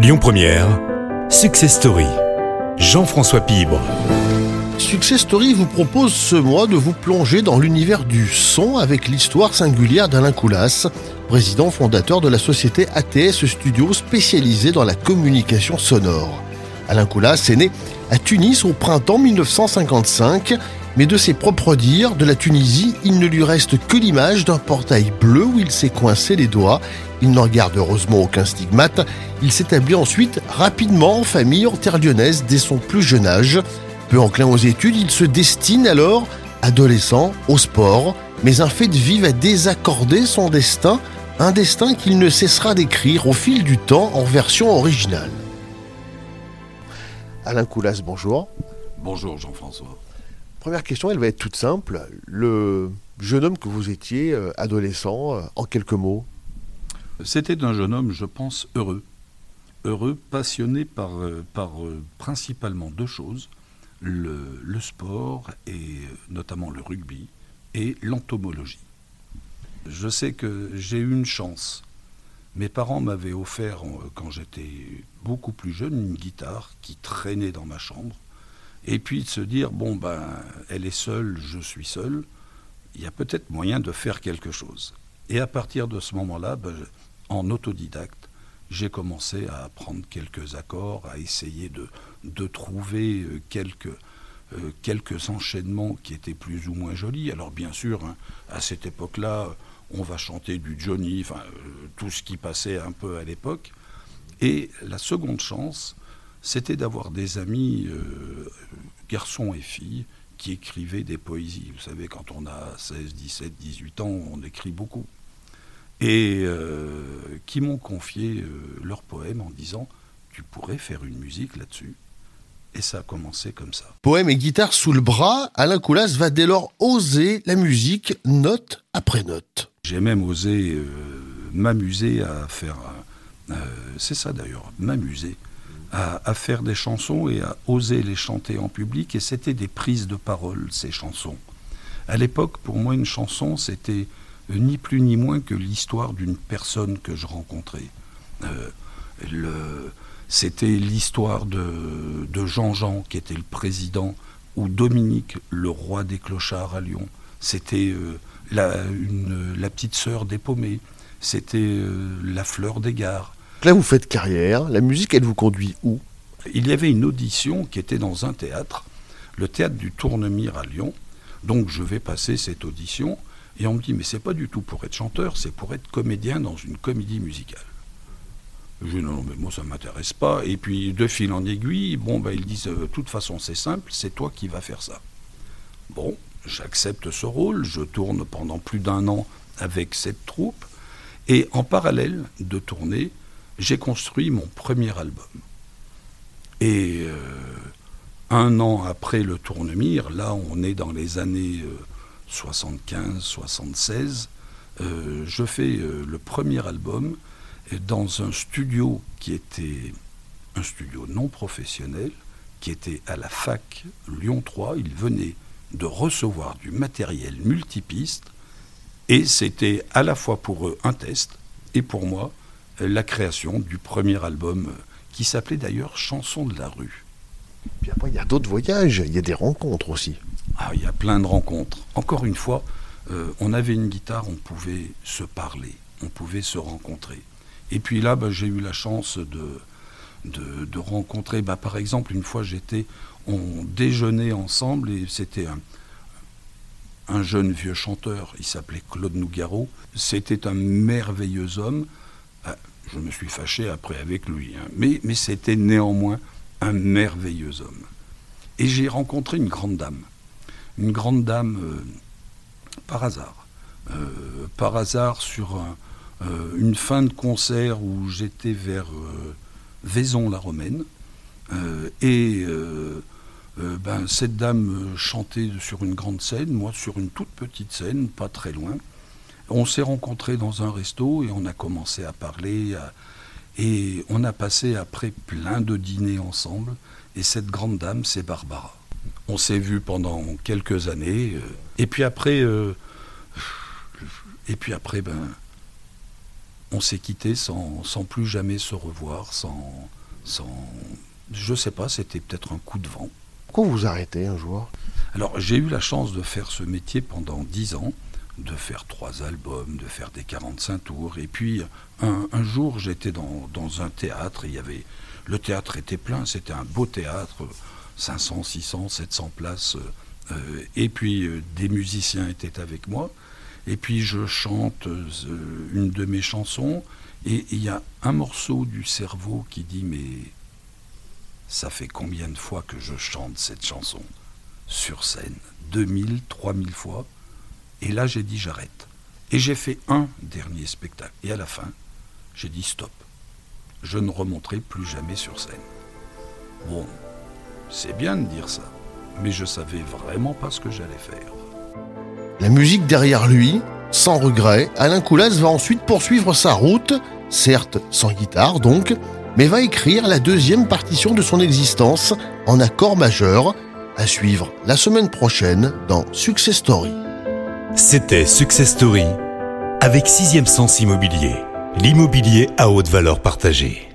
Lyon Première, Success Story. Jean-François Pibre. Success Story vous propose ce mois de vous plonger dans l'univers du son avec l'histoire singulière d'Alain Coulas, président fondateur de la société ATS Studio spécialisée dans la communication sonore. Alain Coulas est né à Tunis au printemps 1955, mais de ses propres dires, de la Tunisie, il ne lui reste que l'image d'un portail bleu où il s'est coincé les doigts. Il n'en garde heureusement aucun stigmate. Il s'établit ensuite rapidement en famille en terre lyonnaise dès son plus jeune âge. Peu enclin aux études, il se destine alors, adolescent, au sport. Mais un fait de vie va désaccorder son destin, un destin qu'il ne cessera d'écrire au fil du temps en version originale. Alain Coulas, bonjour. Bonjour Jean-François. Première question, elle va être toute simple. Le jeune homme que vous étiez, euh, adolescent, euh, en quelques mots C'était un jeune homme, je pense, heureux. Heureux, passionné par, euh, principalement deux choses, le, le, sport et notamment le rugby et l'entomologie. Je sais que j'ai eu une chance. Mes parents m'avaient offert, quand j'étais beaucoup plus jeune, une guitare qui traînait dans ma chambre et puis de se dire, bon, ben, elle est seule, je suis seul, il y a peut-être moyen de faire quelque chose. Et à partir de ce moment-là, ben, en autodidacte, j'ai commencé à apprendre quelques accords, à essayer de, de trouver euh, quelques, euh, quelques enchaînements qui étaient plus ou moins jolis. Alors bien sûr, hein, à cette époque-là, on va chanter du Johnny, enfin, euh, tout ce qui passait un peu à l'époque. Et la seconde chance, c'était d'avoir des amis, euh, garçons et filles, qui écrivaient des poésies. Vous savez, quand on a 16, 17, 18 ans, on écrit beaucoup. Et euh, qui m'ont confié euh, leurs poèmes en disant Tu pourrais faire une musique là-dessus. Et ça a commencé comme ça. Poème et guitare sous le bras, Alain Coulas va dès lors oser la musique note après note. J'ai même osé m'amuser à faire. c'est ça d'ailleurs, m'amuser à, faire des chansons et à oser les chanter en public, et c'était des prises de parole, ces chansons. À l'époque, pour moi, une chanson, c'était euh, ni plus ni moins que l'histoire d'une personne que je rencontrais. Euh, c'était l'histoire de, Jean-Jean, qui était le président, ou Dominique, le roi des clochards à Lyon. C'était euh, la, la, petite sœur des paumés. C'était la fleur des gares. Là, vous faites carrière. La musique, elle vous conduit où? Il y avait une audition qui était dans un théâtre, le théâtre du Tournemire à Lyon. Donc, je vais passer cette audition et on me dit, mais c'est pas du tout pour être chanteur, c'est pour être comédien dans une comédie musicale. Je dis, non, mais moi, ça ne m'intéresse pas. Et puis, de fil en aiguille, bon, ben, ils disent, de toute façon, c'est simple, c'est toi qui vas faire ça. Bon, j'accepte ce rôle, je tourne pendant plus d'un an avec cette troupe, et en parallèle de tourner, j'ai construit mon premier album. Et euh, un an après le Tournemire, là on est dans les années 75, 76, euh, je fais euh, le premier album dans un studio qui était un studio non professionnel, qui était à la fac Lyon 3. Il venait de recevoir du matériel multipiste et c'était à la fois pour eux un test et pour moi la création du premier album euh, qui s'appelait d'ailleurs Chansons de la rue. Puis après, il y a d'autres voyages, il y a des rencontres aussi. Ah, il y a plein de rencontres. Encore une fois, euh, on avait une guitare, on pouvait se parler, on pouvait se rencontrer. Et puis là, bah, j'ai eu la chance de, de, rencontrer, bah, par exemple, une fois j'étais, on déjeunait ensemble et c'était un, un jeune vieux chanteur, il s'appelait Claude Nougaro. C'était un merveilleux homme je me suis fâché après avec lui, hein. mais, mais c'était néanmoins un merveilleux homme. Et j'ai rencontré une grande dame, une grande dame euh, par hasard, euh, par hasard sur euh, une fin de concert où j'étais vers Vaison-la-Romaine, et ben, cette dame chantait sur une grande scène, moi sur une toute petite scène, pas très loin. On s'est rencontrés dans un resto et on a commencé à parler. et on a passé après plein de dîners ensemble. Et cette grande dame, c'est Barbara. On s'est vus pendant quelques années. Euh, et puis après, euh, et puis après, ben, on s'est quitté sans, sans, plus jamais se revoir, sans, sans je sais pas, c'était peut-être un coup de vent. Pourquoi vous arrêtez un jour? Alors j'ai eu la chance de faire ce métier pendant dix ans, de faire trois albums, de faire des 45 tours, et puis un, jour j'étais dans, un théâtre, et il y avait, le théâtre était plein, c'était un beau théâtre, 500, 600, 700 places, euh, et puis euh, des musiciens étaient avec moi, et puis je chante euh, une de mes chansons, et il y a un morceau du cerveau qui dit mais ça fait combien de fois que je chante cette chanson sur scène? 2000, 3000 fois. Et là, j'ai dit j'arrête. Et j'ai fait un dernier spectacle. Et à la fin, j'ai dit stop. Je ne remonterai plus jamais sur scène. Bon, c'est bien de dire ça, mais je savais vraiment pas ce que j'allais faire. La musique derrière lui, sans regret, Alain Coulas va ensuite poursuivre sa route, certes sans guitare donc, mais va écrire la deuxième partition de son existence en accord majeur, à suivre la semaine prochaine dans Success Story. C'était Success Story avec Sixième Sens Immobilier, l'immobilier à haute valeur partagée.